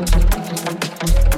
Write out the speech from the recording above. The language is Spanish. Pues